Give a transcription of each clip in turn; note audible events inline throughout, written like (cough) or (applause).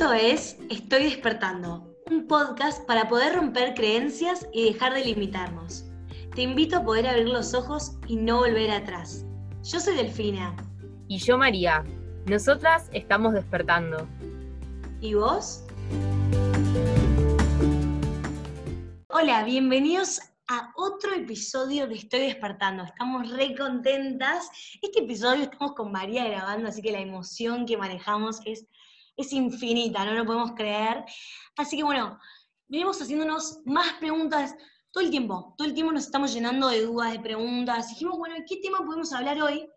Esto es Estoy despertando, un podcast para poder romper creencias y dejar de limitarnos. Te invito a poder abrir los ojos y no volver atrás. Yo soy Delfina. Y yo María. Nosotras estamos despertando. ¿Y vos? Hola, bienvenidos a otro episodio de Estoy despertando. Estamos re contentas. Este episodio estamos con María grabando, así que la emoción que manejamos es, es infinita, no lo podemos creer. Así que bueno, venimos haciéndonos más preguntas todo el tiempo. Todo el tiempo nos estamos llenando de dudas, de preguntas. Dijimos, bueno, ¿qué tema podemos hablar hoy?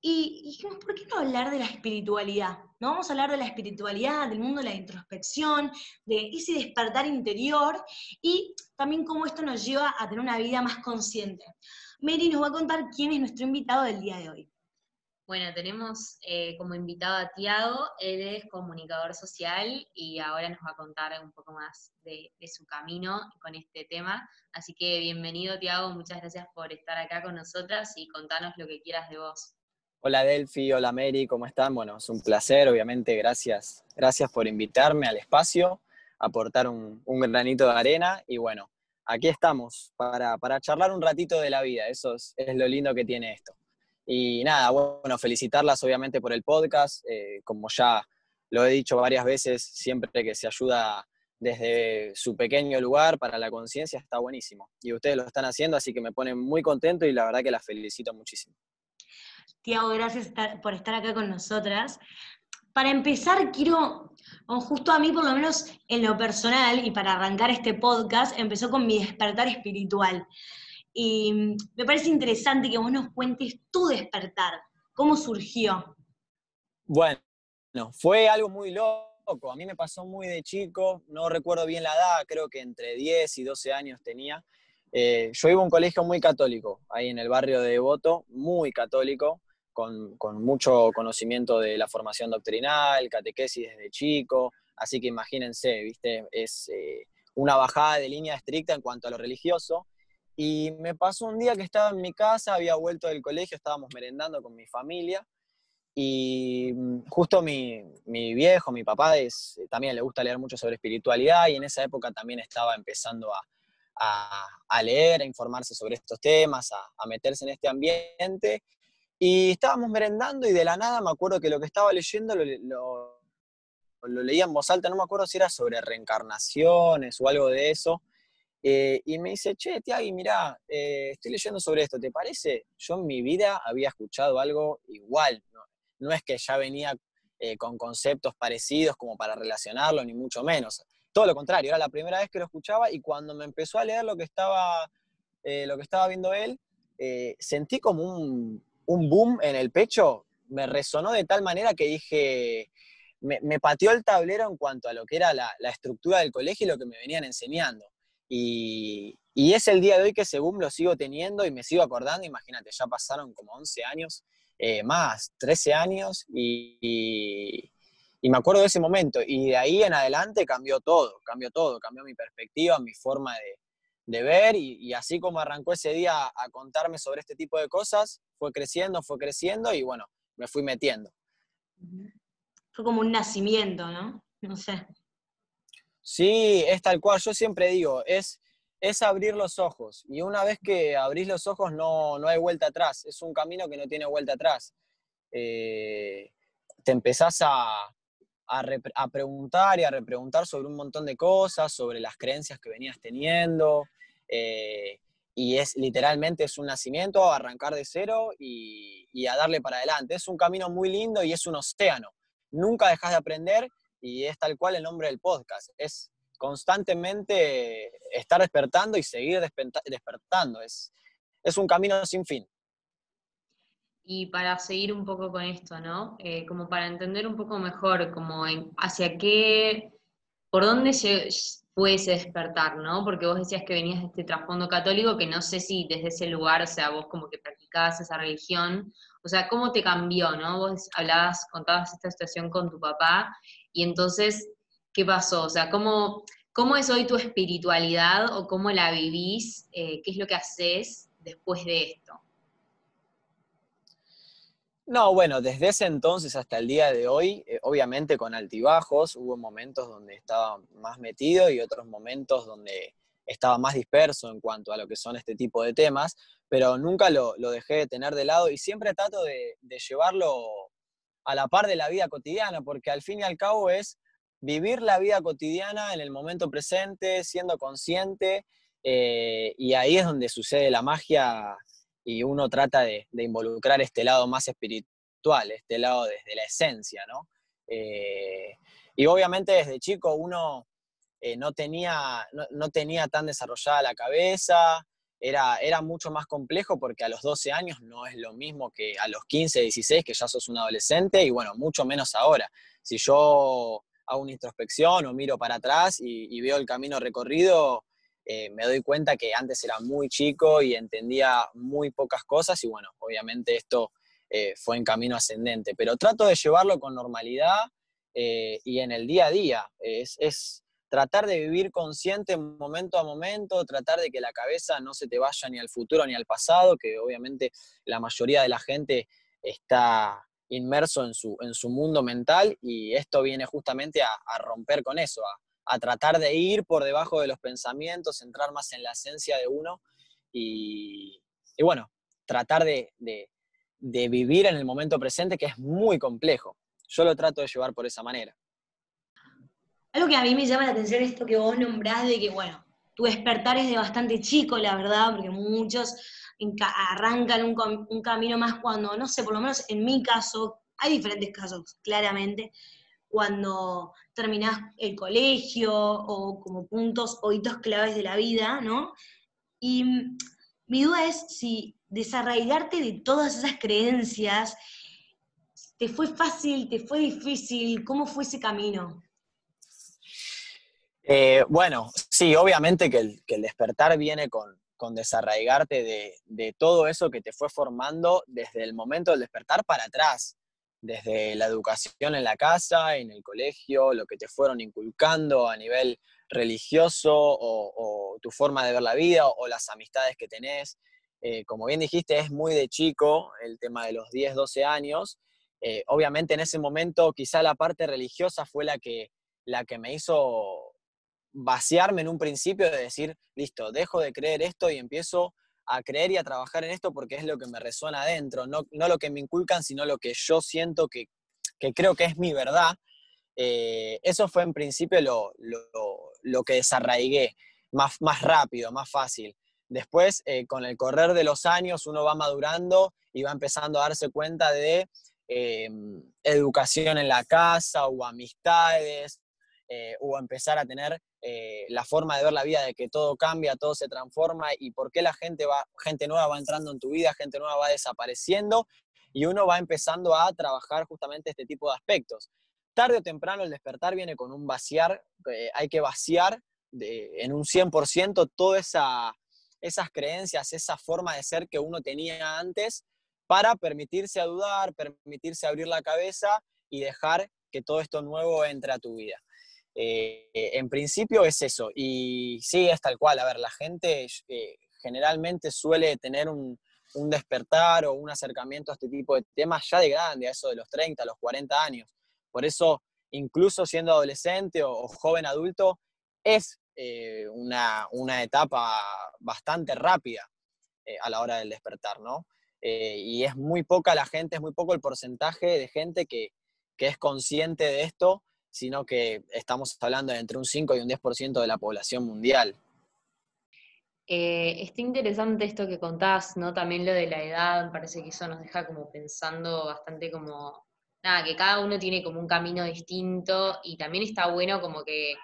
Y dijimos, ¿por qué no hablar de la espiritualidad? No vamos a hablar de la espiritualidad, del mundo de la introspección, de ese despertar interior y también cómo esto nos lleva a tener una vida más consciente. Mary nos va a contar quién es nuestro invitado del día de hoy. Bueno, tenemos eh, como invitado a Tiago, él es comunicador social y ahora nos va a contar un poco más de, su camino con este tema. Así que bienvenido Tiago, muchas gracias por estar acá con nosotras y contarnos lo que quieras de vos. Hola Delphi, hola Mary, ¿cómo están? Bueno, es un placer, obviamente, gracias, gracias por invitarme al espacio, aportar un, granito de arena y bueno, aquí estamos para, para, charlar un ratito de la vida, eso es, es, lo lindo que tiene esto. Y nada, bueno, felicitarlas obviamente por el podcast, eh, como ya lo he dicho varias veces, siempre que se ayuda desde su pequeño lugar para la conciencia está buenísimo. Y ustedes lo están haciendo, así que me ponen muy contento y la verdad que las felicito muchísimo. Tiago, gracias por estar acá con nosotras. Para empezar, quiero, justo a mí por lo menos en lo personal y para arrancar este podcast, empezó con mi despertar espiritual. Y me parece interesante que vos nos cuentes tu despertar, cómo surgió. Bueno, fue algo muy loco. A mí me pasó muy de chico, no recuerdo bien la edad, creo que entre 10 y 12 años tenía. Eh, yo iba a un colegio muy católico, ahí en el barrio de Devoto, muy católico, con, con, mucho conocimiento de la formación doctrinal, catequesis desde chico, así que imagínense, ¿viste? Es eh, una bajada de línea estricta en cuanto a lo religioso. Y me pasó un día que estaba en mi casa, había vuelto del colegio, estábamos merendando con mi familia, y mm, justo mi, mi viejo, mi papá, también le gusta leer mucho sobre espiritualidad, y en esa época también estaba empezando a, a, leer, a informarse sobre estos temas, a, a meterse en este ambiente, y estábamos merendando y de la nada me acuerdo que lo que estaba leyendo lo, lo, lo leía en voz alta, no me acuerdo si era sobre reencarnaciones o algo de eso. Eh, y me dice, che, Tiagui, mirá, eh, estoy leyendo sobre esto, ¿te parece? Yo en mi vida había escuchado algo igual, no, es que ya venía eh, con conceptos parecidos como para relacionarlo, ni mucho menos. Todo lo contrario, era la primera vez que lo escuchaba y cuando me empezó a leer lo que estaba, lo que estaba viendo él, sentí como un, un boom en el pecho, me resonó de tal manera que dije, me, me pateó el tablero en cuanto a lo que era la, la, estructura del colegio y lo que me venían enseñando. Y, y, es el día de hoy que boom lo sigo teniendo y me sigo acordando, imagínate, ya pasaron como 11 años, eh, más, 13 años, y, y, me acuerdo de ese momento. Y de ahí en adelante cambió todo, cambió todo, cambió mi perspectiva, mi forma de, de ver y, así como arrancó ese día a contarme sobre este tipo de cosas, fue creciendo, fue creciendo y bueno, me fui metiendo. Fue como un nacimiento, ¿no? No sé. Sí, es tal cual, yo siempre digo, es, es abrir los ojos y una vez que abrís los ojos no, no hay vuelta atrás, es un camino que no tiene vuelta atrás. Eh, te empezás a, a, preguntar y a repreguntar sobre un montón de cosas, sobre las creencias que venías teniendo, eh, y es literalmente es un nacimiento, arrancar de cero y, y, a darle para adelante. Es un camino muy lindo y es un océano. Nunca dejas de aprender y es tal cual el nombre del podcast. Es constantemente estar despertando y seguir despertando. Es, es un camino sin fin. Y para seguir un poco con esto, ¿no? Eh, como para entender un poco mejor, como hacia qué, por dónde se, puede despertar, ¿no? Porque vos decías que venías de este trasfondo católico, que no sé si desde ese lugar, o sea, vos como que practicabas esa religión, o sea, ¿cómo te cambió, no? Vos hablabas, contabas esta situación con tu papá, y entonces, ¿qué pasó? O sea, ¿cómo, cómo es hoy tu espiritualidad o cómo la vivís? Eh, ¿Qué es lo que haces después de esto? No, bueno, desde ese entonces hasta el día de hoy, eh, obviamente con altibajos, hubo momentos donde estaba más metido y otros momentos donde estaba más disperso en cuanto a lo que son este tipo de temas, pero nunca lo, dejé de tener de lado y siempre trato de, llevarlo a la par de la vida cotidiana, porque al fin y al cabo es vivir la vida cotidiana en el momento presente, siendo consciente, eh, y ahí es donde sucede la magia y uno trata de, involucrar este lado más espiritual, este lado desde la esencia, ¿no? Eh, y obviamente desde chico uno eh, no, tenía, no, tenía tan desarrollada la cabeza, era, era mucho más complejo porque a los 12 años no es lo mismo que a los 15, 16, que ya sos un adolescente, y bueno, mucho menos ahora. Si yo hago una introspección o miro para atrás y veo el camino recorrido, eh, me doy cuenta que antes era muy chico y entendía muy pocas cosas y bueno, obviamente esto eh, fue en camino ascendente, pero trato de llevarlo con normalidad eh, y en el día a día. Es, tratar de vivir consciente momento a momento, tratar de que la cabeza no se te vaya ni al futuro ni al pasado, que obviamente la mayoría de la gente está inmerso en su, en su mundo mental y esto viene justamente a, romper con eso, a, a tratar de ir por debajo de los pensamientos, entrar más en la esencia de uno y, bueno, tratar de, vivir en el momento presente, que es muy complejo. Yo lo trato de llevar por esa manera. Algo que a mí me llama la atención es esto que vos nombrás de que, bueno, tu despertar es de bastante chico, la verdad, porque muchos arrancan un, un camino más cuando, no sé, por lo menos en mi caso, hay diferentes casos, claramente, cuando terminás el colegio o como puntos o hitos claves de la vida, ¿no? Y mi duda es si desarraigarte de todas esas creencias, ¿te fue fácil, te fue difícil? ¿Cómo fue ese camino? Eh, bueno, sí, obviamente que el, despertar viene con, desarraigarte de, de, todo eso que te fue formando desde el momento del despertar para atrás desde la educación en la casa, en el colegio, lo que te fueron inculcando a nivel religioso o, tu forma de ver la vida o, las amistades que tenés. Eh, como bien dijiste, es muy de chico el tema de los 10, 12 años. Eh, obviamente en ese momento quizá la parte religiosa fue la que, la que me hizo vaciarme en un principio de decir, listo, dejo de creer esto y empiezo a creer y a trabajar en esto porque es lo que me resuena adentro, no, lo que me inculcan, sino lo que yo siento que, creo que es mi verdad. Eh, eso fue en principio lo, que desarraigué más, más rápido, más fácil. Después, eh, con el correr de los años, uno va madurando y va empezando a darse cuenta de eh, educación en la casa o amistades, o empezar a tener eh, la forma de ver la vida, de que todo cambia, todo se transforma y por qué la gente, va, gente nueva va entrando en tu vida, gente nueva va desapareciendo y uno va empezando a trabajar justamente este tipo de aspectos. Tarde o temprano el despertar viene con un vaciar, eh, hay que vaciar en un 100% todas esa, esas creencias, esa forma de ser que uno tenía antes para permitirse a dudar, permitirse abrir la cabeza y dejar que todo esto nuevo entre a tu vida. Eh, en principio es eso, y sí, es tal cual. A ver, la gente eh, generalmente suele tener un, despertar o un acercamiento a este tipo de temas ya de grande, a eso de los 30, los 40 años. Por eso, incluso siendo adolescente o, joven adulto, es eh, una, etapa bastante rápida a la hora del despertar, ¿no? y es muy poca la gente, es muy poco el porcentaje de gente que, que es consciente de esto sino que estamos hablando de entre un 5 y un 10% de la población mundial. Eh, está interesante esto que contás, ¿no? También lo de la edad, me parece que eso nos deja como pensando bastante como, nada, que cada uno tiene como un camino distinto y también está bueno como que,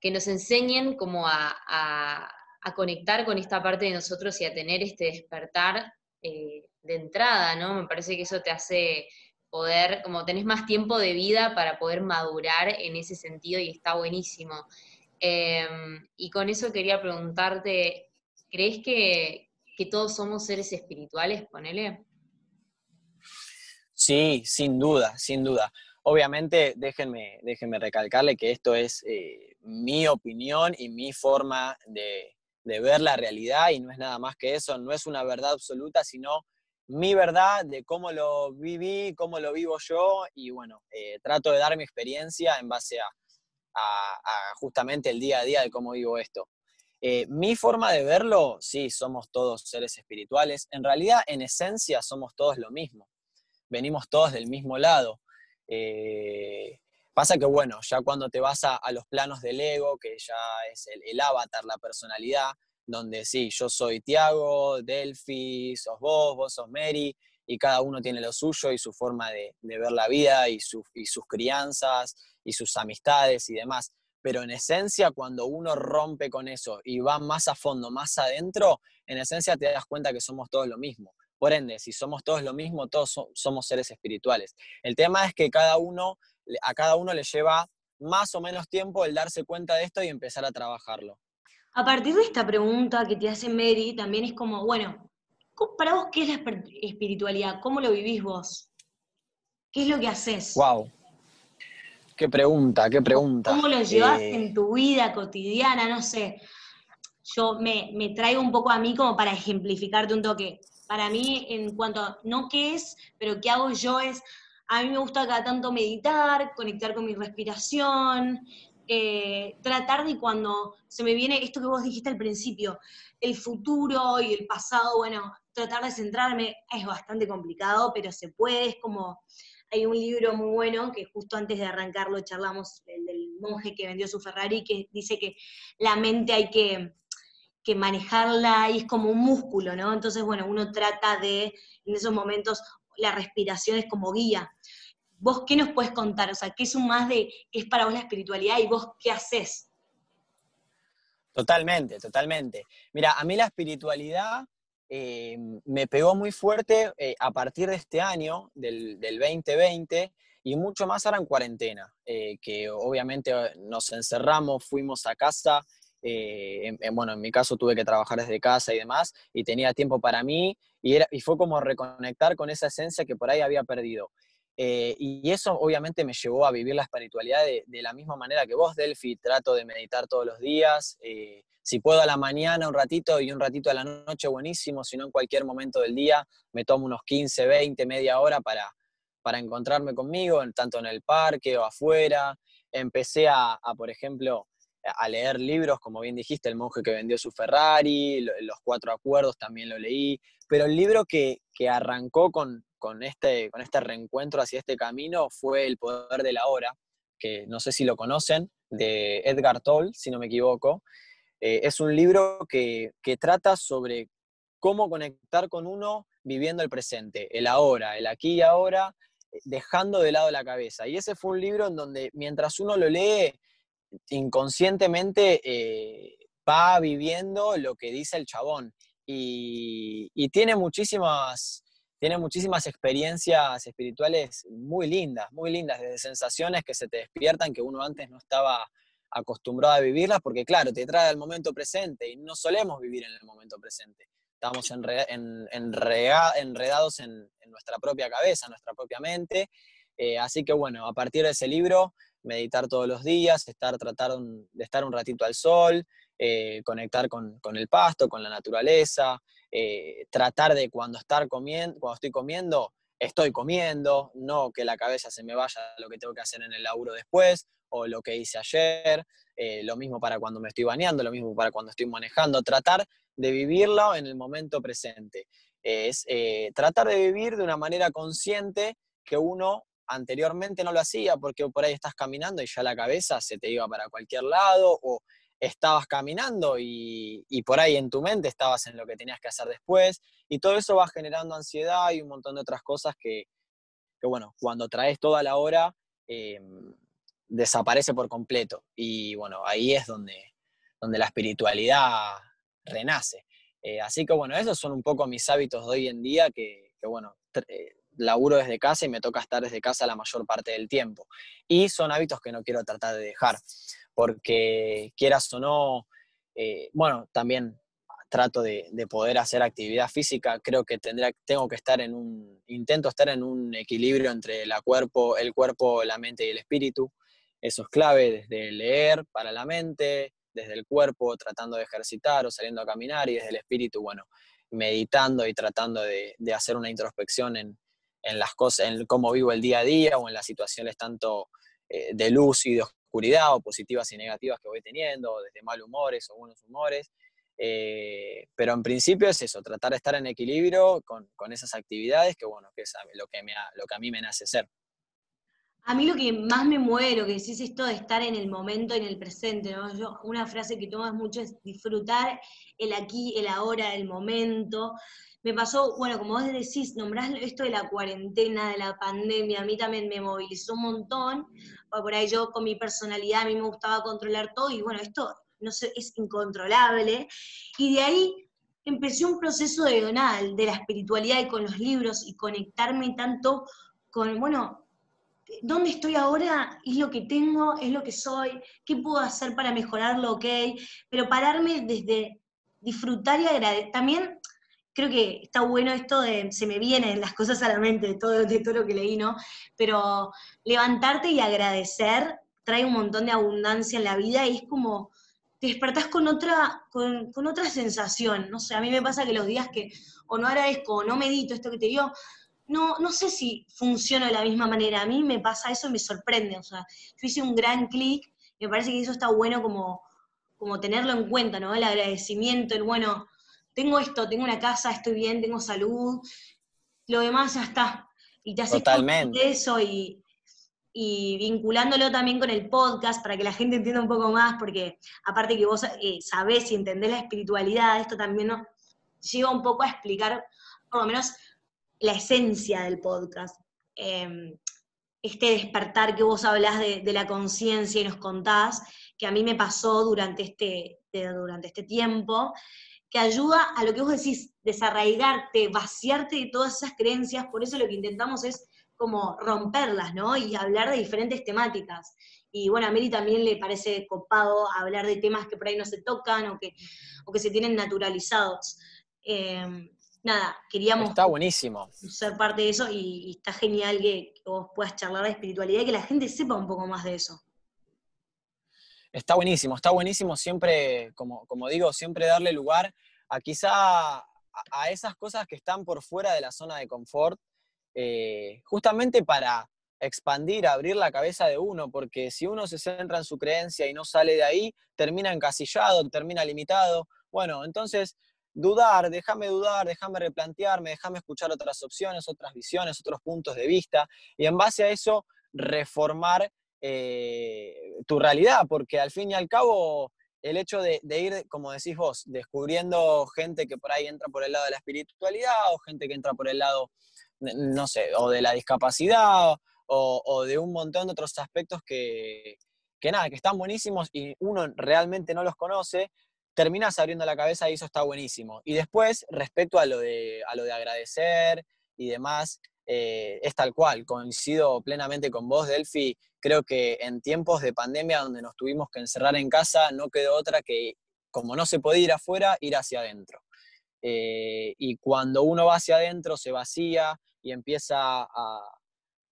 que nos enseñen como a, conectar con esta parte de nosotros y a tener este despertar eh, de entrada, ¿no? Me parece que eso te hace poder, como tenés más tiempo de vida para poder madurar en ese sentido y está buenísimo. Em, y con eso quería preguntarte, ¿crees que, todos somos seres espirituales, ponele? Sí, sin duda, sin duda. Obviamente, déjenme, déjenme recalcarle que esto es eh, mi opinión y mi forma de ver la realidad y no es nada más que eso, no es una verdad absoluta, sino mi verdad de cómo lo viví, cómo lo vivo yo y bueno, eh, trato de dar mi experiencia en base a, justamente el día a día de cómo vivo esto. Eh, mi forma de verlo, sí, somos todos seres espirituales. En realidad, en esencia, somos todos lo mismo. Venimos todos del mismo lado. Eh, pasa que, bueno, ya cuando te vas a, los planos del ego, que ya es el avatar, la personalidad, donde sí, yo soy Tiago, Delphi, sos vos, vos sos Mary, y cada uno tiene lo suyo y su forma de, ver la vida y, y, sus crianzas y sus amistades y demás. Pero en esencia, cuando uno rompe con eso y va más a fondo, más adentro, en esencia te das cuenta que somos todos lo mismo. Por ende, si somos todos lo mismo, todos somos seres espirituales. El tema es que cada uno, a cada uno le lleva más o menos tiempo el darse cuenta de esto y empezar a trabajarlo. A partir de esta pregunta que te hace Mary, también es como, bueno, para vos, ¿qué es la espiritualidad? ¿Cómo lo vivís vos? ¿Qué es lo que haces? Wow. Qué pregunta, qué pregunta. ¿Cómo lo llevas eh, en tu vida cotidiana? No sé. Yo me, me, traigo un poco a mí como para ejemplificarte un toque. Para mí, en cuanto a no qué es, pero qué hago yo es, a mí me gusta cada tanto meditar, conectar con mi respiración, eh, tratar de cuando se me viene esto que vos dijiste al principio, el futuro y el pasado, bueno, tratar de centrarme es bastante complicado, pero se puede, es como, hay un libro muy bueno que justo antes de arrancarlo charlamos, el del monje que vendió su Ferrari, que dice que la mente hay que, que manejarla y es como un músculo, ¿no? Entonces, bueno, uno trata de, en esos momentos, la respiración es como guía. ¿Vos qué nos puedes contar? O sea, ¿qué es un más de qué es para vos la espiritualidad y vos qué haces? Totalmente, totalmente. Mira, a mí la espiritualidad eh, me pegó muy fuerte eh, a partir de este año, del, 2020, y mucho más ahora en cuarentena, eh, que obviamente nos encerramos, fuimos a casa, bueno, en mi caso tuve que trabajar desde casa y demás, y tenía tiempo para mí, y, era, y fue como reconectar con esa esencia que por ahí había perdido. Eh, y eso obviamente me llevó a vivir la espiritualidad de, la misma manera que vos, Delphi. Trato de meditar todos los días. Eh, si puedo a la mañana un ratito y un ratito a la noche, buenísimo. Si no, en cualquier momento del día me tomo unos 15, 20, media hora para, para encontrarme conmigo, tanto en el parque o afuera. Empecé a, por ejemplo, a leer libros, como bien dijiste, El monje que vendió su Ferrari, Los Cuatro Acuerdos también lo leí, pero el libro que, que arrancó con, con este, con este reencuentro hacia este camino fue El Poder de la Hora, que no sé si lo conocen, de Edgar Toll, si no me equivoco. Eh, es un libro que, trata sobre cómo conectar con uno viviendo el presente, el ahora, el aquí y ahora, eh, dejando de lado la cabeza. Y ese fue un libro en donde mientras uno lo lee, inconscientemente eh, va viviendo lo que dice el chabón. Y tiene muchísimas, tiene muchísimas experiencias espirituales muy lindas, muy lindas, desde sensaciones que se te despiertan que uno antes no estaba acostumbrado a vivirlas, porque claro, te trae al momento presente y no solemos vivir en el momento presente. Estamos enredados en, nuestra propia cabeza, en nuestra propia mente. Eh, así que bueno, a partir de ese libro, meditar todos los días, estar, tratar de estar un ratito al sol, eh, conectar con, con, el pasto, con la naturaleza, eh, tratar de cuando, estar comiendo, cuando estoy comiendo, estoy comiendo, no que la cabeza se me vaya lo que tengo que hacer en el laburo después o lo que hice ayer, eh, lo mismo para cuando me estoy bañando, lo mismo para cuando estoy manejando, tratar de vivirlo en el momento presente. Es tratar de vivir de una manera consciente que uno anteriormente no lo hacía porque por ahí estás caminando y ya la cabeza se te iba para cualquier lado o estabas caminando y, por ahí en tu mente estabas en lo que tenías que hacer después y todo eso va generando ansiedad y un montón de otras cosas que, bueno, cuando traes toda la hora eh, desaparece por completo y bueno, ahí es donde, donde la espiritualidad renace. Eh, así que bueno, esos son un poco mis hábitos de hoy en día que, bueno, eh, laburo desde casa y me toca estar desde casa la mayor parte del tiempo. Y son hábitos que no quiero tratar de dejar porque quieras o no, eh, bueno, también trato de, poder hacer actividad física, creo que tendrá, tengo que estar en un, intento estar en un equilibrio entre la cuerpo, el cuerpo, la mente y el espíritu. Eso es clave desde leer para la mente, desde el cuerpo tratando de ejercitar o saliendo a caminar y desde el espíritu, bueno, meditando y tratando de, hacer una introspección en, las cosas, en cómo vivo el día a día o en las situaciones tanto eh, de luz y de oscuridad o positivas y negativas que voy teniendo, desde mal humores o buenos humores. Eh, pero en principio es eso, tratar de estar en equilibrio con, esas actividades que, bueno, que es lo que, me, lo que a mí me nace ser. A mí lo que más me mueve, lo que decís, es esto de estar en el momento, en el presente, ¿no? Yo, una frase que tomas mucho es disfrutar el aquí, el ahora, el momento. Me pasó, bueno, como vos decís, nombrás esto de la cuarentena, de la pandemia, a mí también me movilizó un montón, por ahí yo con mi personalidad, a mí me gustaba controlar todo, y bueno, esto no sé, es incontrolable, y de ahí empecé un proceso de donal, de la espiritualidad y con los libros, y conectarme tanto con, bueno, dónde estoy ahora es lo que tengo, es lo que soy, qué puedo hacer para mejorarlo, ok, pero pararme desde disfrutar y agradecer. También creo que está bueno esto de, se me vienen las cosas a la mente de todo, de todo lo que leí, ¿no? Pero levantarte y agradecer trae un montón de abundancia en la vida y es como, te despertás con otra, con, con otra sensación, no sé, a mí me pasa que los días que o no agradezco o no medito esto que te digo, no, no sé si funciona de la misma manera. A mí me pasa eso y me sorprende. O sea, yo hice un gran clic, me parece que eso está bueno como, como tenerlo en cuenta, ¿no? El agradecimiento, el bueno, tengo esto, tengo una casa, estoy bien, tengo salud, lo demás ya está. Y te haces Totalmente. eso y, y vinculándolo también con el podcast para que la gente entienda un poco más, porque aparte que vos eh, sabés y entendés la espiritualidad, esto también nos lleva un poco a explicar, por lo menos, la esencia del podcast. Em, este despertar que vos hablás de, la conciencia y nos contás, que a mí me pasó durante este, durante este tiempo, que ayuda a lo que vos decís, desarraigarte, vaciarte de todas esas creencias, por eso lo que intentamos es como romperlas, ¿no? Y hablar de diferentes temáticas. Y bueno, a Mary también le parece copado hablar de temas que por ahí no se tocan o que, o que se tienen naturalizados. Em, nada, queríamos está buenísimo. ser parte de eso y, está genial que, vos puedas charlar de espiritualidad y que la gente sepa un poco más de eso. Está buenísimo, está buenísimo siempre, como, como digo, siempre darle lugar a quizá a, esas cosas que están por fuera de la zona de confort, eh, justamente para expandir, abrir la cabeza de uno, porque si uno se centra en su creencia y no sale de ahí, termina encasillado, termina limitado. Bueno, entonces dudar, déjame dudar, déjame replantearme, déjame escuchar otras opciones, otras visiones, otros puntos de vista, y en base a eso reformar eh, tu realidad, porque al fin y al cabo el hecho de, ir, como decís vos, descubriendo gente que por ahí entra por el lado de la espiritualidad o gente que entra por el lado, no sé, o de la discapacidad o, de un montón de otros aspectos que, que nada, que están buenísimos y uno realmente no los conoce, terminas abriendo la cabeza y eso está buenísimo. Y después, respecto a lo de, a lo de agradecer y demás, eh, es tal cual, coincido plenamente con vos, Delphi. Creo que en tiempos de pandemia donde nos tuvimos que encerrar en casa, no quedó otra que, como no se podía ir afuera, ir hacia adentro. Eh, y cuando uno va hacia adentro, se vacía y empieza a,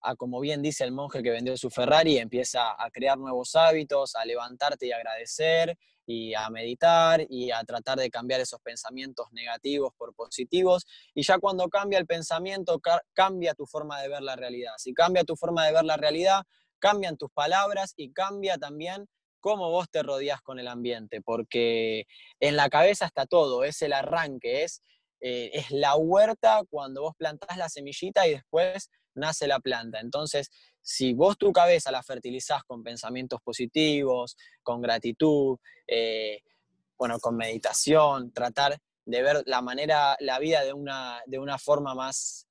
a, como bien dice el monje que vendió su Ferrari, empieza a crear nuevos hábitos, a levantarte y agradecer, y a meditar y a tratar de cambiar esos pensamientos negativos por positivos. Y ya cuando cambia el pensamiento, cambia tu forma de ver la realidad. Si cambia tu forma de ver la realidad, cambian tus palabras y cambia también cómo vos te rodeás con el ambiente, porque en la cabeza está todo, es el arranque, es, eh, es la huerta cuando vos plantás la semillita y después nace la planta. Entonces, si vos tu cabeza la fertilizás con pensamientos positivos, con gratitud, eh, bueno, con meditación, tratar de ver la manera, la vida de una, de una forma más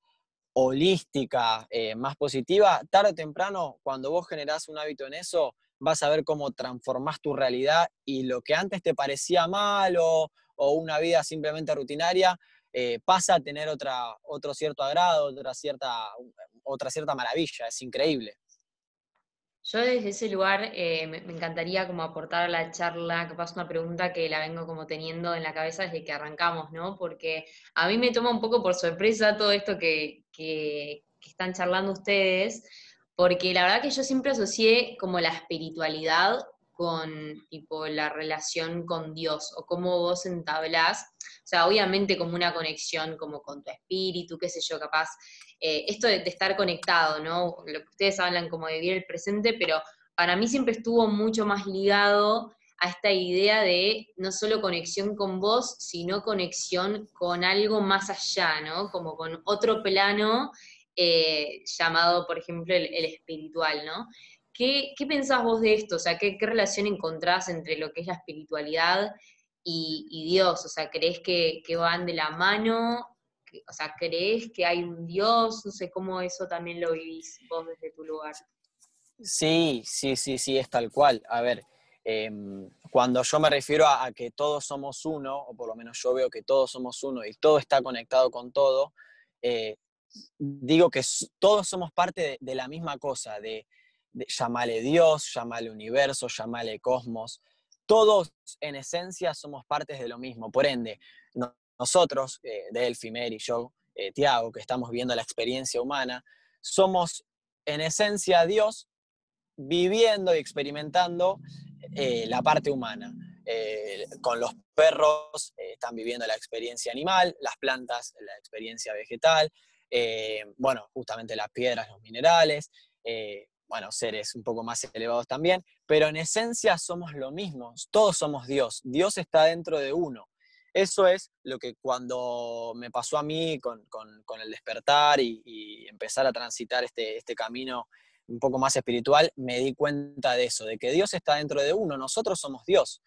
holística, eh, más positiva, tarde o temprano, cuando vos generás un hábito en eso, vas a ver cómo transformás tu realidad y lo que antes te parecía malo o una vida simplemente rutinaria, eh, pasa a tener otra, otro cierto agrado, otra cierta, otra cierta maravilla, es increíble. Yo desde ese lugar eh, me, encantaría como aportar a la charla, pasa una pregunta que la vengo como teniendo en la cabeza desde que arrancamos, ¿no? Porque a mí me toma un poco por sorpresa todo esto que, que, están charlando ustedes, porque la verdad que yo siempre asocié como la espiritualidad con tipo la relación con Dios o cómo vos entablás, o sea, obviamente como una conexión como con tu espíritu, qué sé yo, capaz, eh, esto de, estar conectado, ¿no? Lo que ustedes hablan como de vivir el presente, pero para mí siempre estuvo mucho más ligado a esta idea de no solo conexión con vos, sino conexión con algo más allá, ¿no? Como con otro plano eh, llamado, por ejemplo, el, espiritual, ¿no? ¿Qué, ¿Qué, pensás vos de esto? O sea, ¿qué, relación encontrás entre lo que es la espiritualidad y, Dios? O sea, ¿crees que, van de la mano? O sea, ¿crees que hay un Dios? No sé cómo eso también lo vivís vos desde tu lugar. Sí, sí, sí, sí, es tal cual. A ver, em, cuando yo me refiero a, que todos somos uno, o por lo menos yo veo que todos somos uno y todo está conectado con todo, eh, digo que todos somos parte de, la misma cosa, de, llamarle Dios, llamarle universo, llamarle cosmos. Todos en esencia somos partes de lo mismo. Por ende, nosotros, eh, Delphi, Mary, yo, eh, Tiago, que estamos viendo la experiencia humana, somos en esencia Dios viviendo y experimentando eh, la parte humana. Eh, con los perros están viviendo la experiencia animal, las plantas la experiencia vegetal, bueno, justamente las piedras, los minerales, bueno, seres un poco más elevados también, pero en esencia somos lo mismo, todos somos Dios, Dios está dentro de uno. Eso es lo que cuando me pasó a mí con, el despertar y, empezar a transitar este, este camino un poco más espiritual, me di cuenta de eso, de que Dios está dentro de uno, nosotros somos Dios.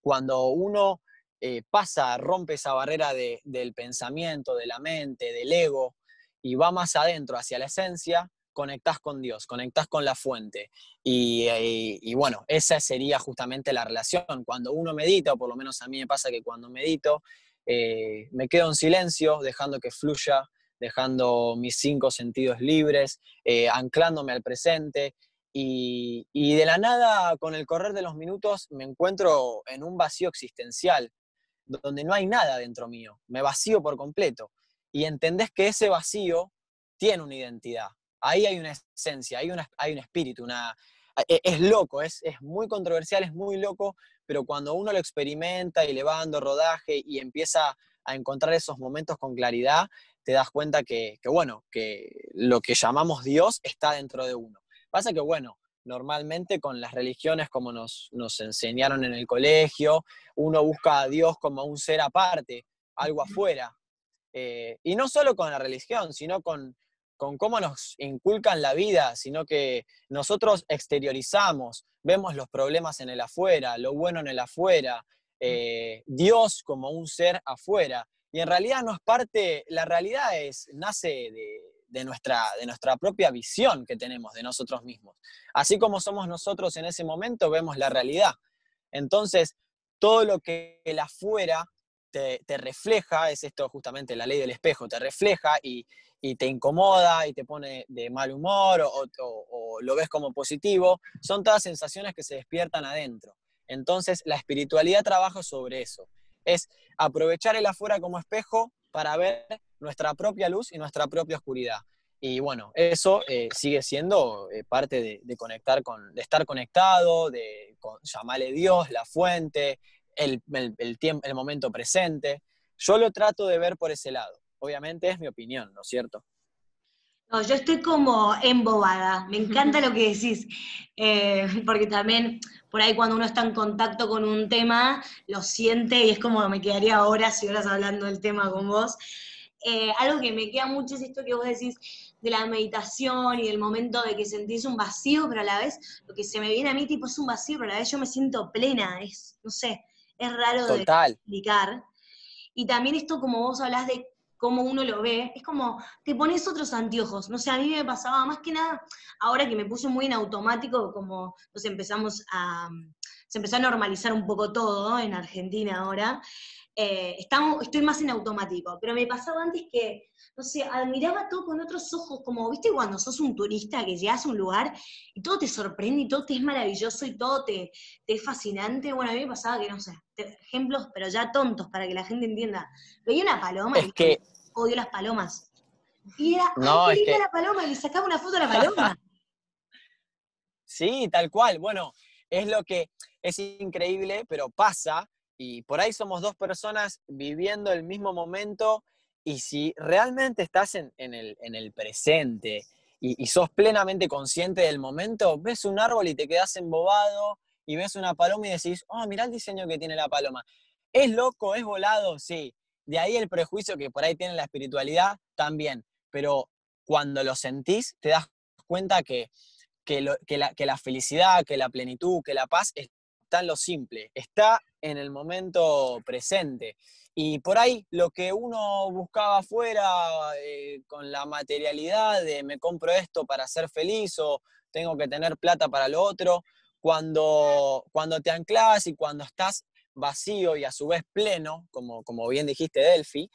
Cuando uno eh, pasa, rompe esa barrera del pensamiento, de la mente, del ego, y va más adentro, hacia la esencia, conectás con Dios, conectás con la fuente. Eh, y, bueno, esa sería justamente la relación. Cuando uno medita, o por lo menos a mí me pasa que cuando medito, eh, me quedo en silencio, dejando que fluya, dejando mis cinco sentidos libres, eh, anclándome al presente. Y, y de la nada, con el correr de los minutos, me encuentro en un vacío existencial, donde no hay nada dentro mío, me vacío por completo y entendés que ese vacío tiene una identidad. Ahí hay una esencia, hay, una, hay un espíritu, una, e, es, loco, es, es, muy controversial, es muy loco, pero cuando uno lo experimenta y le va dando rodaje y empieza a encontrar esos momentos con claridad, te das cuenta que, que, bueno, que lo que llamamos Dios está dentro de uno. Pasa que, bueno, normalmente con las religiones como nos, nos enseñaron en el colegio, uno busca a Dios como un ser aparte, algo afuera, eh, y no solo con la religión, sino con, cómo nos inculcan la vida, sino que nosotros exteriorizamos, vemos los problemas en el afuera, lo bueno en el afuera, eh, Dios como un ser afuera. Y en realidad no es parte, la realidad es, nace de, nuestra, de nuestra propia visión que tenemos de nosotros mismos. Así como somos nosotros en ese momento, vemos la realidad. Entonces, todo lo que el afuera te, refleja, es esto justamente la ley del espejo, te refleja y, te incomoda y te pone de mal humor o, lo ves como positivo, son todas sensaciones que se despiertan adentro. Entonces la espiritualidad trabaja sobre eso. Es aprovechar el afuera como espejo para ver nuestra propia luz y nuestra propia oscuridad. Y bueno, eso eh, sigue siendo eh, parte de, conectar con, de estar conectado, de llamarle Dios, la fuente, el, tiempo, el momento presente. Yo lo trato de ver por ese lado. Obviamente es mi opinión, ¿no es cierto? No, yo estoy como embobada, me encanta lo que decís, eh, porque también por ahí cuando uno está en contacto con un tema, lo siente y es como me quedaría horas y horas hablando del tema con vos. Eh, algo que me queda mucho es esto que vos decís de la meditación y del momento de que sentís un vacío, pero a la vez lo que se me viene a mí tipo es un vacío, pero a la vez yo me siento plena, es, no sé, es raro de explicar. Y también esto, como vos hablas de cómo uno lo ve, es como te pones otros anteojos. No sé, a mí me pasaba más que nada, ahora que me puse muy en automático, como nos empezamos a, se empezó a normalizar un poco todo en Argentina ahora, eh, estoy más en automático, pero me pasaba antes que, no sé, admiraba todo con otros ojos, como, viste, cuando sos un turista que llegas a un lugar y todo te sorprende y todo te es maravilloso y todo te, es fascinante. Bueno, a mí me pasaba que, no sé, ejemplos, pero ya tontos para que la gente entienda. Veía una paloma y que... odio las palomas. Y era, no, la paloma y le sacaba una foto a la paloma. (laughs) sí, tal cual. Bueno, es lo que es increíble, pero pasa y por ahí somos dos personas viviendo el mismo momento y si realmente estás en, el, presente y, sos plenamente consciente del momento, ves un árbol y te quedas embobado y ves una paloma y decís, oh, mirá el diseño que tiene la paloma. ¿Es loco? ¿Es volado? Sí. De ahí el prejuicio que por ahí tiene la espiritualidad también. Pero cuando lo sentís, te das cuenta que, que, la, que la felicidad, que la plenitud, que la paz está en lo simple, está en el momento presente. Y por ahí lo que uno buscaba afuera eh, con la materialidad de me compro esto para ser feliz o tengo que tener plata para lo otro, cuando, cuando te anclas y cuando estás vacío y a su vez pleno, como, como bien dijiste Delphi,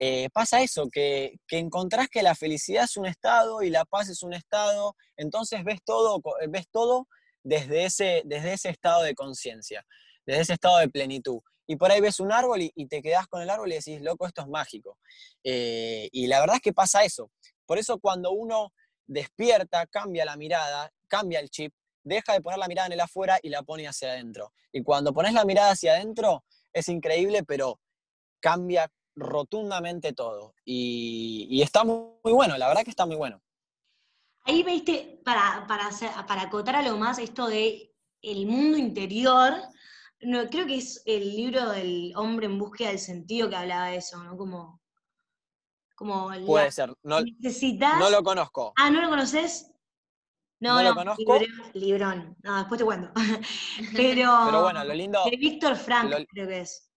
eh, pasa eso, que, que, encontrás que la felicidad es un estado y la paz es un estado, entonces ves todo, ves todo desde ese, desde ese estado de conciencia, desde ese estado de plenitud. Y por ahí ves un árbol y, te quedás con el árbol y decís, loco, esto es mágico. Eh, y la verdad es que pasa eso. Por eso cuando uno despierta, cambia la mirada, cambia el chip, deja de poner la mirada en el afuera y la pone hacia adentro. Y cuando pones la mirada hacia adentro, es increíble, pero cambia rotundamente todo. Y, está muy bueno, la verdad que está muy bueno. Ahí veiste, para, para, para acotar algo más, esto de el mundo interior, no, creo que es el libro del hombre en búsqueda del sentido que hablaba de eso, ¿no? Como, como Puede ser, no, no lo conozco. Ah, ¿no lo conoces? No, no, lo conozco. Librón, No, después te cuento. (laughs) Pero, Pero bueno, lo lindo. De Víctor Frank, creo que es.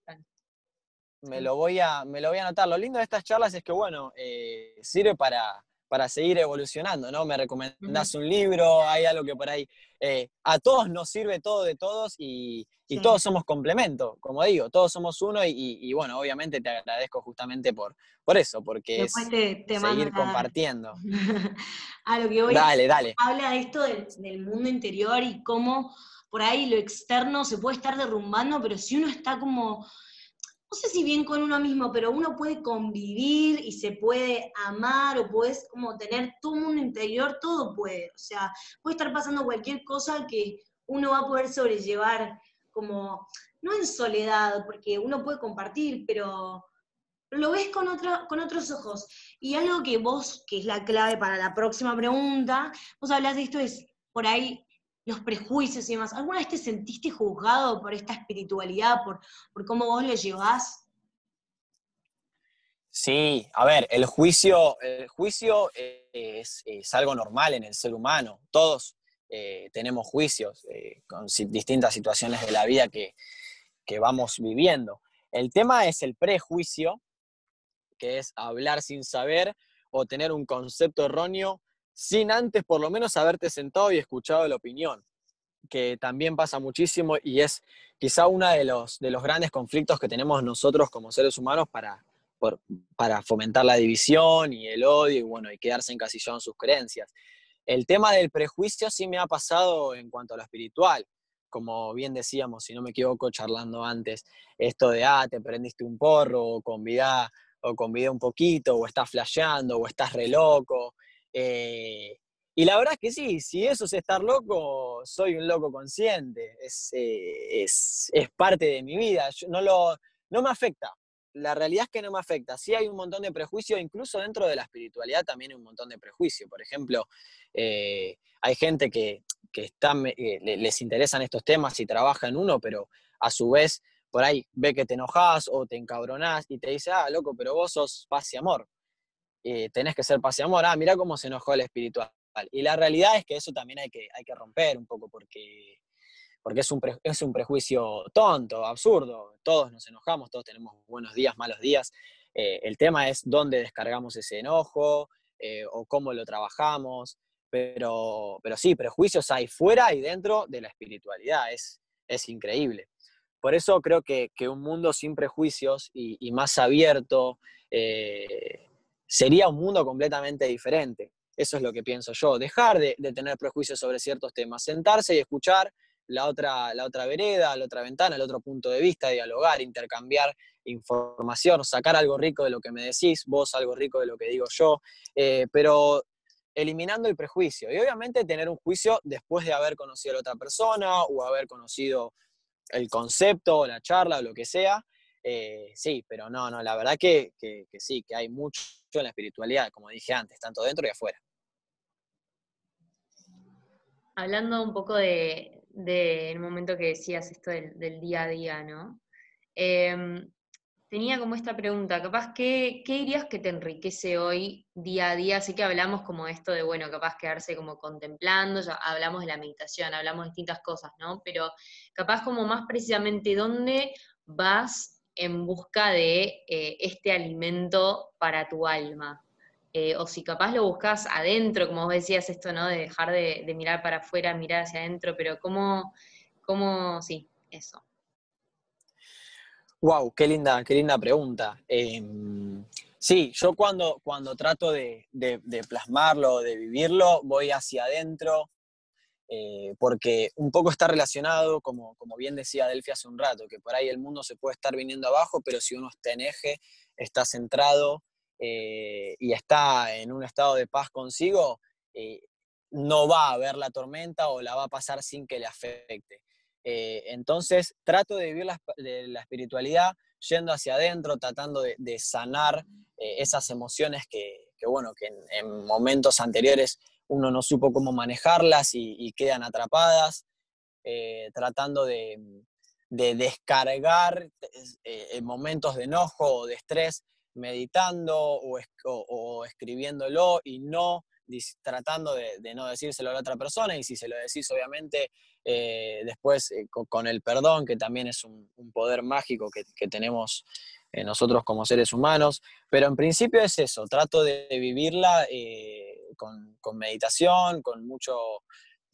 Me lo, voy a, me lo voy a anotar. Lo lindo de estas charlas es que, bueno, eh, sirve para, para seguir evolucionando, ¿no? Me recomendás un libro, hay algo que por ahí eh, a todos nos sirve todo de todos y, todos somos complemento, como digo, todos somos uno y, bueno, obviamente te agradezco justamente por, por eso, porque es seguir compartiendo. (laughs) a lo que voy dale, dale. habla de esto del, del mundo interior y cómo por ahí lo externo se puede estar derrumbando, pero si uno está como no sé si bien con uno mismo, pero uno puede convivir y se puede amar o puedes como tener tu mundo interior, todo puede. O sea, puede estar pasando cualquier cosa que uno va a poder sobrellevar como, no en soledad, porque uno puede compartir, pero lo ves con, con otros ojos. Y algo que vos, que es la clave para la próxima pregunta, vos hablas de esto, es por ahí los prejuicios y demás. ¿Alguna vez te sentiste juzgado por esta espiritualidad, por, por cómo vos lo llevás? Sí, a ver, el juicio, el juicio es, algo normal en el ser humano. Todos eh, tenemos juicios eh, con distintas situaciones de la vida que, que vamos viviendo. El tema es el prejuicio, que es hablar sin saber o tener un concepto erróneo sin antes por lo menos haberte sentado y escuchado la opinión, que también pasa muchísimo y es quizá uno de los, de los grandes conflictos que tenemos nosotros como seres humanos para, para fomentar la división y el odio y, bueno, y quedarse encasillado en sus creencias. El tema del prejuicio sí me ha pasado en cuanto a lo espiritual, como bien decíamos, si no me equivoco, charlando antes, esto de, ah, te prendiste un porro, o convidá, o convidé un poquito, o estás flasheando, o estás re loco, eh, y la verdad es que sí, si eso es estar loco, soy un loco consciente, es, eh, es, parte de mi vida, no, lo, no me afecta, la realidad es que no me afecta. Sí hay un montón de prejuicio, incluso dentro de la espiritualidad también hay un montón de prejuicio. Por ejemplo, eh, hay gente que, que está, les interesan estos temas y trabaja en uno, pero a su vez por ahí ve que te enojas o te encabronás y te dice, ah, loco, pero vos sos paz y amor. Eh, tenés que ser paz y amor. Ah, mira cómo se enojó el espiritual. Y la realidad es que eso también hay que, hay que romper un poco porque, porque es, un es un prejuicio tonto, absurdo. Todos nos enojamos, todos tenemos buenos días, malos días. Eh, el tema es dónde descargamos ese enojo eh, o cómo lo trabajamos. Pero, pero sí, prejuicios hay fuera y dentro de la espiritualidad. Es, es increíble. Por eso creo que, que un mundo sin prejuicios y, y más abierto, sería un mundo completamente diferente. Eso es lo que pienso yo, dejar de, tener prejuicios sobre ciertos temas, sentarse y escuchar la otra, la otra vereda, la otra ventana, el otro punto de vista, dialogar, intercambiar información, sacar algo rico de lo que me decís, vos algo rico de lo que digo yo, eh, pero eliminando el prejuicio. Y obviamente tener un juicio después de haber conocido a la otra persona o haber conocido el concepto, la charla o lo que sea. Eh, sí, pero no, no, la verdad que, sí, que hay mucho en la espiritualidad, como dije antes, tanto dentro y afuera. Hablando un poco del de, momento que decías esto del, día a día, ¿no? Em, tenía como esta pregunta, capaz, ¿qué, ¿qué, dirías que te enriquece hoy día a día? Sé que hablamos como esto de, bueno, capaz quedarse como contemplando, ya hablamos de la meditación, hablamos de distintas cosas, ¿no? Pero capaz como más precisamente, ¿dónde vas en busca de eh, este alimento para tu alma? Eh, o si capaz lo buscas adentro, como vos decías esto, ¿no? De dejar de, de mirar para afuera, mirar hacia adentro, pero ¿cómo, cómo, sí, eso? Wow, qué linda, qué linda pregunta. Em, sí, yo cuando, cuando trato de, plasmarlo, de vivirlo, voy hacia adentro, eh, porque un poco está relacionado, como, como bien decía Delphi hace un rato, que por ahí el mundo se puede estar viniendo abajo, pero si uno está en eje, está centrado eh, y está en un estado de paz consigo, eh, no va a ver la tormenta o la va a pasar sin que le afecte. Entonces, trato de vivir la, espiritualidad yendo hacia adentro, tratando de, sanar esas emociones que, bueno, que en, momentos anteriores uno no supo cómo manejarlas y, quedan atrapadas, eh, tratando de, descargar en momentos de enojo o de estrés, meditando o, escribiéndolo y no tratando de, no decírselo a la otra persona. Y si se lo decís obviamente eh, después eh, con, el perdón, que también es un, poder mágico que, tenemos eh, nosotros como seres humanos, pero en principio es eso, trato de, vivirla con, meditación, con, mucho,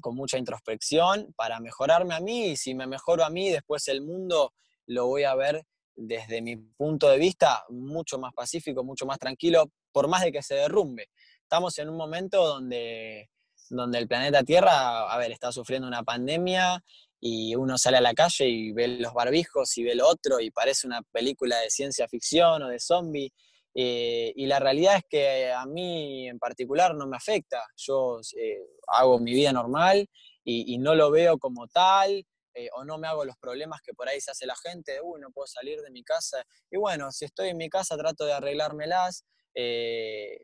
con mucha introspección para mejorarme a mí y si me mejoro a mí, después el mundo lo voy a ver desde mi punto de vista mucho más pacífico, mucho más tranquilo, por más de que se derrumbe. Estamos en un momento donde, donde el planeta Tierra, a ver, está sufriendo una pandemia y uno sale a la calle y ve los barbijos y ve lo otro y parece una película de ciencia ficción o de zombie. Eh, y la realidad es que a mí en particular no me afecta. Yo eh, hago mi vida normal y, no lo veo como tal, eh, o no me hago los problemas que por ahí se hace la gente, uy, no puedo salir de mi casa. Y bueno, si estoy en mi casa trato de arreglármelas,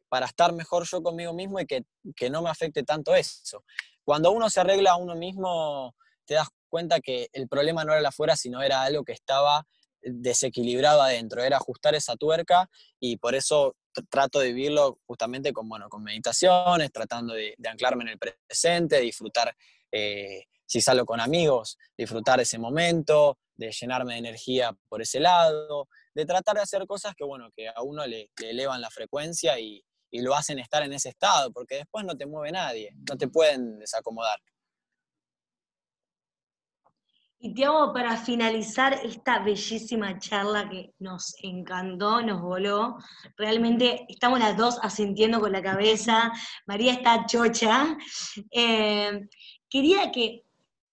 para estar mejor yo conmigo mismo y que, no me afecte tanto eso. Cuando uno se arregla a uno mismo, te das cuenta que el problema no era la afuera, sino era algo que estaba desequilibrado adentro, era ajustar esa tuerca y por eso trato de vivirlo justamente con, bueno, con meditaciones, tratando de, anclarme en el presente, disfrutar, eh, si salgo con amigos, disfrutar ese momento, de llenarme de energía por ese lado, de tratar de hacer cosas que, bueno, que a uno le, elevan la frecuencia y, lo hacen estar en ese estado, porque después no te mueve nadie, no te pueden desacomodar. Y te hago para finalizar esta bellísima charla que nos encantó, nos voló. Realmente estamos las dos asintiendo con la cabeza. María está chocha. Eh, quería que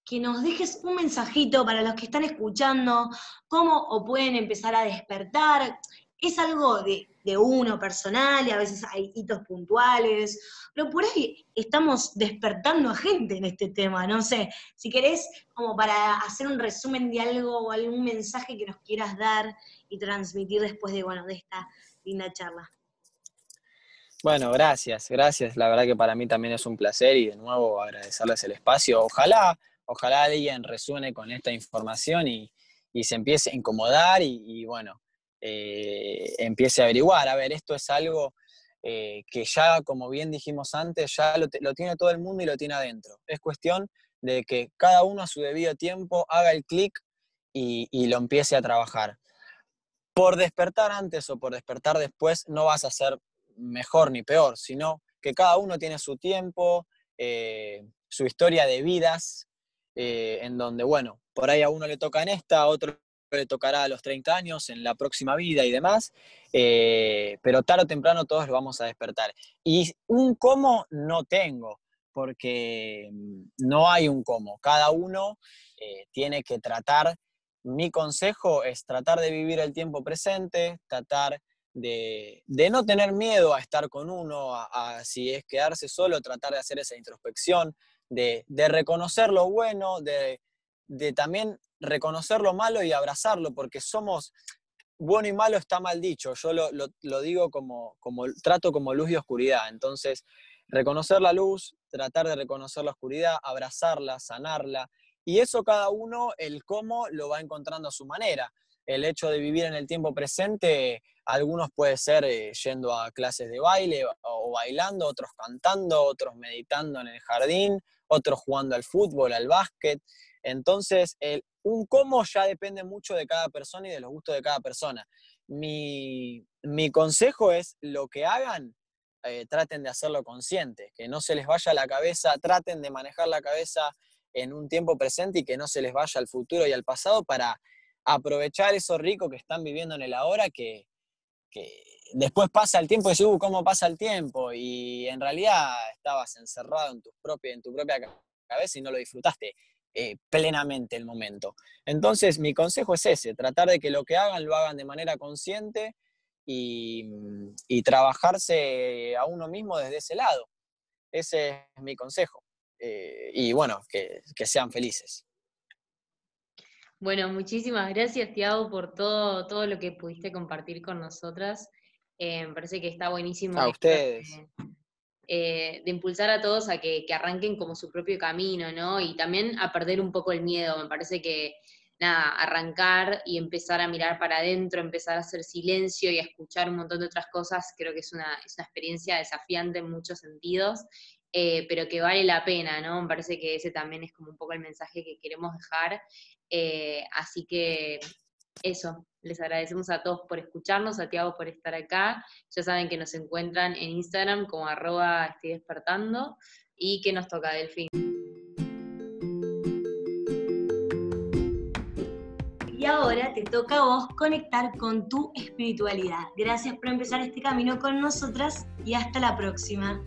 que nos dejes un mensajito para los que están escuchando, cómo o pueden empezar a despertar. Es algo de, uno personal y a veces hay hitos puntuales, pero por ahí estamos despertando a gente en este tema. No sé, si querés, como para hacer un resumen de algo o algún mensaje que nos quieras dar y transmitir después de, bueno, de esta linda charla. Bueno, gracias, gracias. La verdad que para mí también es un placer y de nuevo agradecerles el espacio. Ojalá ojalá alguien resuene con esta información y, se empiece a incomodar y, bueno, eh, empiece a averiguar. A ver, esto es algo eh, que ya, como bien dijimos antes, ya lo, tiene todo el mundo y lo tiene adentro. Es cuestión de que cada uno a su debido tiempo haga el clic y, lo empiece a trabajar. Por despertar antes o por despertar después no vas a ser mejor ni peor, sino que cada uno tiene su tiempo, eh, su historia de vidas en donde, bueno, por ahí a uno le toca en esta, a otro le tocará a los 30 años, en la próxima vida y demás, eh, pero tarde o temprano todos lo vamos a despertar. Y un cómo no tengo, porque mm, no hay un cómo, cada uno eh, tiene que tratar, mi consejo es tratar de vivir el tiempo presente, tratar de, no tener miedo a estar con uno, a, si es quedarse solo, tratar de hacer esa introspección, de, reconocer lo bueno, de, también reconocer lo malo y abrazarlo, porque somos, bueno y malo está mal dicho, yo lo, digo como, como, trato como luz y oscuridad, entonces reconocer la luz, tratar de reconocer la oscuridad, abrazarla, sanarla, y eso cada uno, el cómo, lo va encontrando a su manera. El hecho de vivir en el tiempo presente, algunos puede ser eh, yendo a clases de baile o, bailando, otros cantando, otros meditando en el jardín, otros jugando al fútbol, al básquet. Entonces, un cómo ya depende mucho de cada persona y de los gustos de cada persona. Mi, consejo es lo que hagan, eh, traten de hacerlo consciente, que no se les vaya la cabeza, traten de manejar la cabeza en un tiempo presente y que no se les vaya al futuro y al pasado para aprovechar eso rico que están viviendo en el ahora, que, después pasa el tiempo y dices, uh, ¿cómo pasa el tiempo? Y en realidad estabas encerrado en en tu propia cabeza y no lo disfrutaste eh, plenamente el momento. Entonces, mi consejo es ese, tratar de que lo que hagan lo hagan de manera consciente y, y trabajarse a uno mismo desde ese lado. Ese es mi consejo. Eh, y bueno, que, sean felices. Bueno, muchísimas gracias, Tiago, por todo, todo lo que pudiste compartir con nosotras. Eh, me parece que está buenísimo. A ustedes. Eh, de, impulsar a todos a que, que, arranquen como su propio camino, ¿no? Y también a perder un poco el miedo. Me parece que, nada, arrancar y empezar a mirar para adentro, empezar a hacer silencio y a escuchar un montón de otras cosas, creo que es una, es una experiencia desafiante en muchos sentidos eh, pero que vale la pena, ¿no? Me parece que ese también es como un poco el mensaje que queremos dejar. Eh, así que eso, les agradecemos a todos por escucharnos, a Tiago por estar acá. Ya saben que nos encuentran en Instagram como arroba estoy despertando y que nos toca Delfín. Y ahora te toca a vos conectar con tu espiritualidad. Gracias por empezar este camino con nosotras y hasta la próxima.